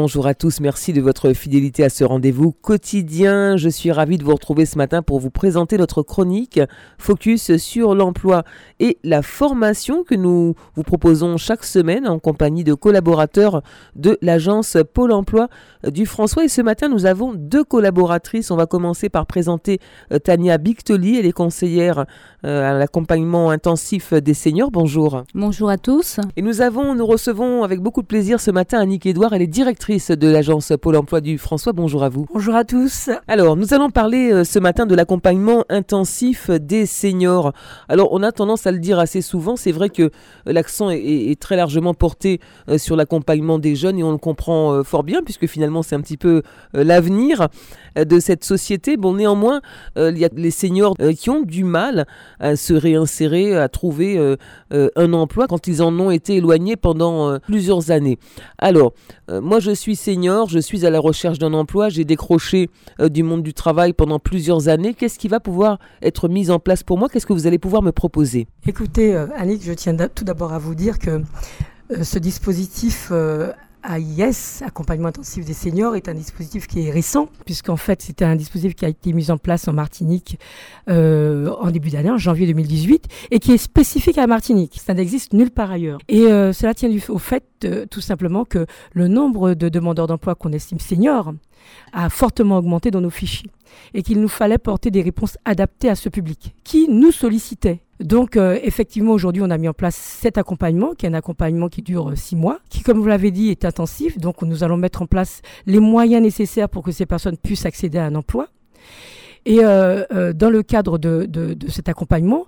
Bonjour à tous, merci de votre fidélité à ce rendez-vous quotidien. Je suis ravie de vous retrouver ce matin pour vous présenter notre chronique Focus sur l'emploi et la formation que nous vous proposons chaque semaine en compagnie de collaborateurs de l'agence Pôle emploi du François. Et ce matin, nous avons deux collaboratrices. On va commencer par présenter euh, Tania Bictoli, elle est conseillère euh, à l'accompagnement intensif des seniors. Bonjour. Bonjour à tous. Et nous avons, nous recevons avec beaucoup de plaisir ce matin Annick Edouard, elle est directrice de l'agence Pôle emploi du François. Bonjour à vous. Bonjour à tous. Alors, nous allons parler euh, ce matin de l'accompagnement intensif des seniors. Alors, on a tendance à le dire assez souvent, c'est vrai que l'accent est, très largement porté sur l'accompagnement des jeunes et on le comprend fort bien puisque finalement c'est un petit peu l'avenir de cette société. Bon, néanmoins, il y a les seniors qui ont du mal à se réinsérer, à trouver euh, euh, un emploi quand ils en ont été éloignés pendant euh, plusieurs années. Alors, moi je suis senior, je suis à la recherche d'un emploi, j'ai décroché du monde du travail pendant plusieurs années. Qu'est-ce qui va pouvoir être mis en place pour moi? Qu'est-ce que vous allez pouvoir me proposer? Écoutez, Annick, je tiens tout d'abord à vous dire que ce dispositif AIS, accompagnement intensif des seniors, est un dispositif qui est récent, puisqu'en fait c'était un dispositif qui a été mis en place en Martinique euh, en début d'année, en janvier 2018, et qui est spécifique à Martinique. Ça n'existe nulle part ailleurs. Et euh, cela tient au fait euh, tout simplement que le nombre de demandeurs d'emploi qu'on estime seniors a fortement augmenté dans nos fichiers et qu'il nous fallait porter des réponses adaptées à ce public qui nous sollicitait donc euh, effectivement aujourd'hui on a mis en place cet accompagnement qui est un accompagnement qui dure euh, six mois, qui comme vous l'avez dit est intensif. Donc nous allons mettre en place les moyens nécessaires pour que ces personnes puissent accéder à un emploi. Et euh, dans le cadre de, de, de cet accompagnement,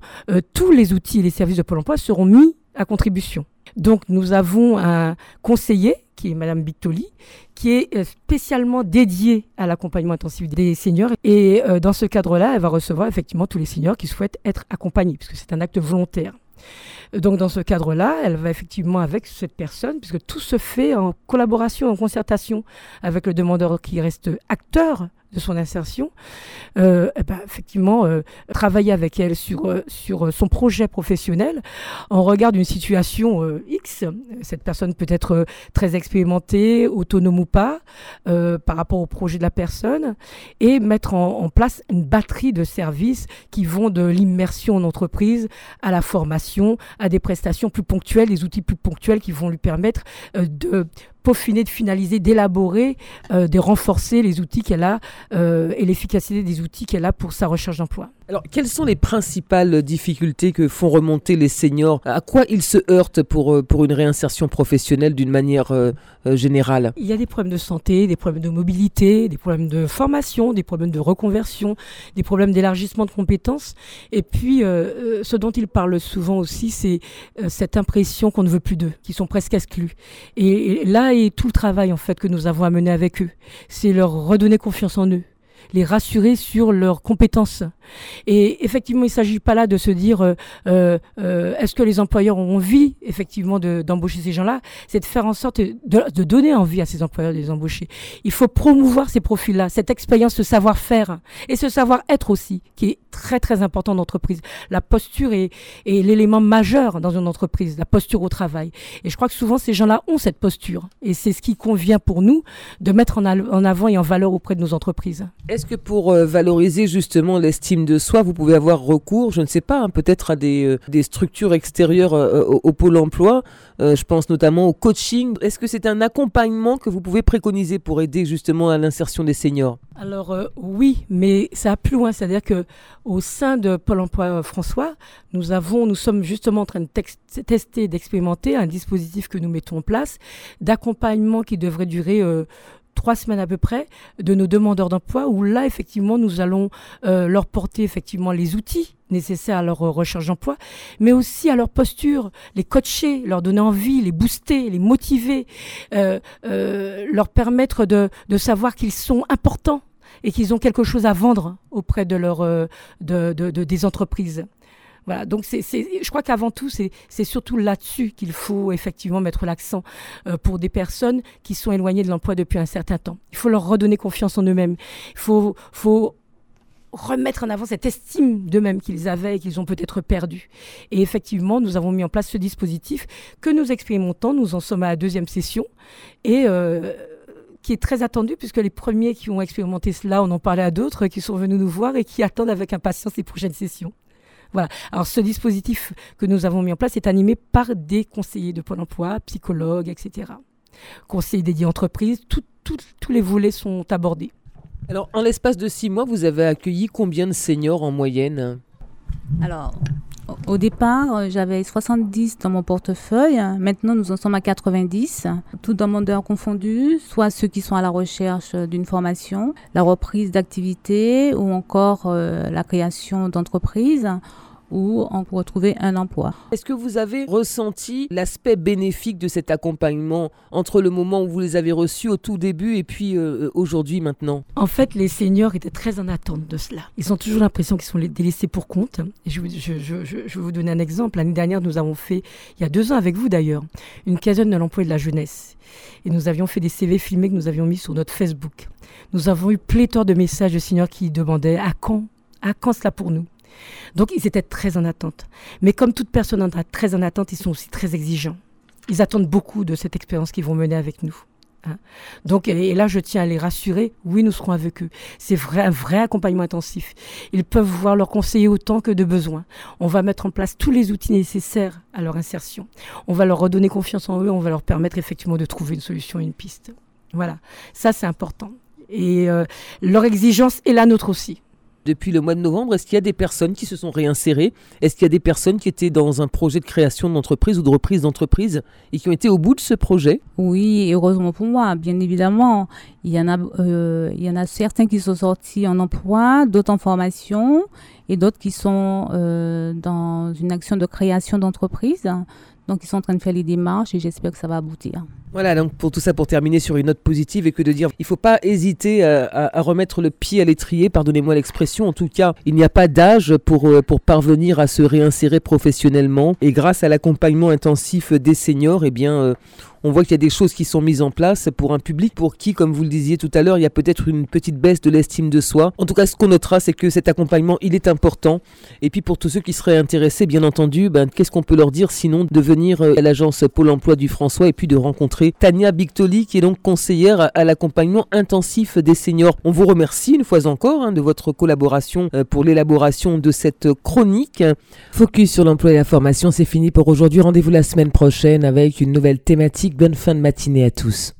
tous les outils et les services de Pôle Emploi seront mis à contribution. Donc nous avons un conseiller qui est Madame Bictoli, qui est euh, spécialement dédiée à l'accompagnement intensif des seniors. Et euh, dans ce cadre-là, elle va recevoir effectivement tous les seniors qui souhaitent être accompagnés, puisque c'est un acte volontaire. Donc dans ce cadre-là, elle va effectivement avec cette personne, puisque tout se fait en collaboration, en concertation avec le demandeur qui reste acteur de son insertion, euh, eh ben, effectivement, euh, travailler avec elle sur, euh, sur son projet professionnel. On regarde une situation X, cette personne peut être très expérimentée, autonome ou pas, par rapport au projet de la personne, et mettre en, place une batterie de services qui vont de l'immersion en entreprise à la formation, à des prestations plus ponctuelles, des outils plus ponctuels qui vont lui permettre de peaufiner, de finaliser, d'élaborer, euh, de renforcer les outils qu'elle a euh, et l'efficacité des outils qu'elle a pour sa recherche d'emploi. Alors, quelles sont les principales difficultés que font remonter les seniors? À quoi ils se heurtent pour, euh, pour une réinsertion professionnelle d'une manière générale? Il y a des problèmes de santé, des problèmes de mobilité, des problèmes de formation, des problèmes de reconversion, des problèmes d'élargissement de compétences. Et puis, ce dont ils parlent souvent aussi, c'est cette impression qu'on ne veut plus d'eux, qu'ils sont presque exclus. Et, et là, et tout le travail en fait que nous avons à mener avec eux. C'est leur redonner confiance en eux les rassurer sur leurs compétences. Et effectivement, il ne s'agit pas là de se dire euh, euh, euh, est-ce que les employeurs ont envie effectivement d'embaucher ces gens-là? C'est de faire en sorte de, donner envie à ces employeurs de les embaucher. Il faut promouvoir ces profils-là, cette expérience, ce savoir-faire et ce savoir-être aussi, qui est très très important dans l'entreprise. La posture est, l'élément majeur dans une entreprise, la posture au travail. Et je crois que souvent ces gens-là ont cette posture. Et c'est ce qui convient pour nous de mettre en avant et en valeur auprès de nos entreprises. Est-ce que pour euh, valoriser justement l'estime de soi, vous pouvez avoir recours, je ne sais pas, hein, peut-être à des, euh, structures extérieures euh, au, pôle emploi Je pense notamment au coaching. Est-ce que c'est un accompagnement que vous pouvez préconiser pour aider justement à l'insertion des seniors? Alors oui, mais ça va plus loin. C'est-à-dire que au sein de Pôle Emploi François, nous avons, nous sommes justement en train de tester, d'expérimenter un dispositif que nous mettons en place d'accompagnement qui devrait durer trois semaines à peu près de nos demandeurs d'emploi où là effectivement nous allons euh, leur porter effectivement les outils nécessaires à leur recherche d'emploi, mais aussi à leur posture, les coacher, leur donner envie, les booster, les motiver, euh, euh, leur permettre de, de savoir qu'ils sont importants et qu'ils ont quelque chose à vendre auprès de leur de, de, de, des entreprises. Donc je crois qu'avant tout, c'est surtout là-dessus qu'il faut effectivement mettre l'accent euh, pour des personnes qui sont éloignées de l'emploi depuis un certain temps. Il faut leur redonner confiance en eux-mêmes. Il faut, remettre en avant cette estime d'eux-mêmes qu'ils avaient et qu'ils ont peut-être perdu. Et effectivement, nous avons mis en place ce dispositif que nous expérimentons. Nous en sommes à la deuxième session. Et euh, qui est très attendu puisque les premiers qui ont expérimenté cela, on en parlait à d'autres qui sont venus nous voir et qui attendent avec impatience les prochaines sessions. Voilà. Alors ce dispositif que nous avons mis en place est animé par des conseillers de Pôle Emploi, psychologues, etc. Conseillers dédiés entreprises, tous les volets sont abordés. Alors en l'espace de six mois, vous avez accueilli combien de seniors en moyenne? Alors au départ, euh, j'avais 70 dans mon portefeuille. Maintenant, nous en sommes à 90, tout demandeurs confondus, soit ceux qui sont à la recherche d'une formation, la reprise d'activité ou encore euh, la création d'entreprises ou en retrouver un emploi. Est-ce que vous avez ressenti l'aspect bénéfique de cet accompagnement entre le moment où vous les avez reçus au tout début et puis euh, aujourd'hui maintenant? En fait, les seniors étaient très en attente de cela. Ils ont toujours l'impression qu'ils sont délaissés pour compte. je, vais vous donner un exemple. L'année dernière, nous avons fait, il y a deux ans avec vous d'ailleurs, une caserne de l'emploi et de la jeunesse. Et nous avions fait des CV filmés que nous avions mis sur notre Facebook. Nous avons eu pléthore de messages de seniors qui demandaient à quand? À quand cela pour nous? Donc ils étaient très en attente. Mais comme toute personne très en attente, ils sont aussi très exigeants. Ils attendent beaucoup de cette expérience qu'ils vont mener avec nous. Hein. Donc, et, là, je tiens à les rassurer, oui, nous serons avec eux. C'est vrai, un vrai accompagnement intensif. Ils peuvent voir leur conseiller autant que de besoin. On va mettre en place tous les outils nécessaires à leur insertion. On va leur redonner confiance en eux, on va leur permettre effectivement de trouver une solution une piste. Voilà, ça c'est important. Et euh, leur exigence est la nôtre aussi depuis le mois de novembre, est-ce qu'il y a des personnes qui se sont réinsérées? Est-ce qu'il y a des personnes qui étaient dans un projet de création d'entreprise ou de reprise d'entreprise et qui ont été au bout de ce projet? Oui, heureusement pour moi, bien évidemment. Il y, en a, euh, il y en a certains qui sont sortis en emploi, d'autres en formation et d'autres qui sont euh, dans une action de création d'entreprise. Donc, ils sont en train de faire les démarches et j'espère que ça va aboutir. Voilà, donc pour tout ça, pour terminer sur une note positive et que de dire, il ne faut pas hésiter à, à, remettre le pied à l'étrier, pardonnez-moi l'expression, en tout cas, il n'y a pas d'âge pour, euh, pour parvenir à se réinsérer professionnellement. Et grâce à l'accompagnement intensif des seniors, eh bien, euh, on voit qu'il y a des choses qui sont mises en place pour un public pour qui, comme vous le disiez tout à l'heure, il y a peut-être une petite baisse de l'estime de soi. En tout cas, ce qu'on notera, c'est que cet accompagnement, il est important. Et puis pour tous ceux qui seraient intéressés, bien entendu, ben, qu'est-ce qu'on peut leur dire sinon de venir euh, à l'agence Pôle Emploi du François et puis de rencontrer Tania Bictoli, qui est donc conseillère à l'accompagnement intensif des seniors. On vous remercie une fois encore hein, de votre collaboration euh, pour l'élaboration de cette chronique. Focus sur l'emploi et la formation, c'est fini pour aujourd'hui. Rendez-vous la semaine prochaine avec une nouvelle thématique bonne fin de matinée à tous.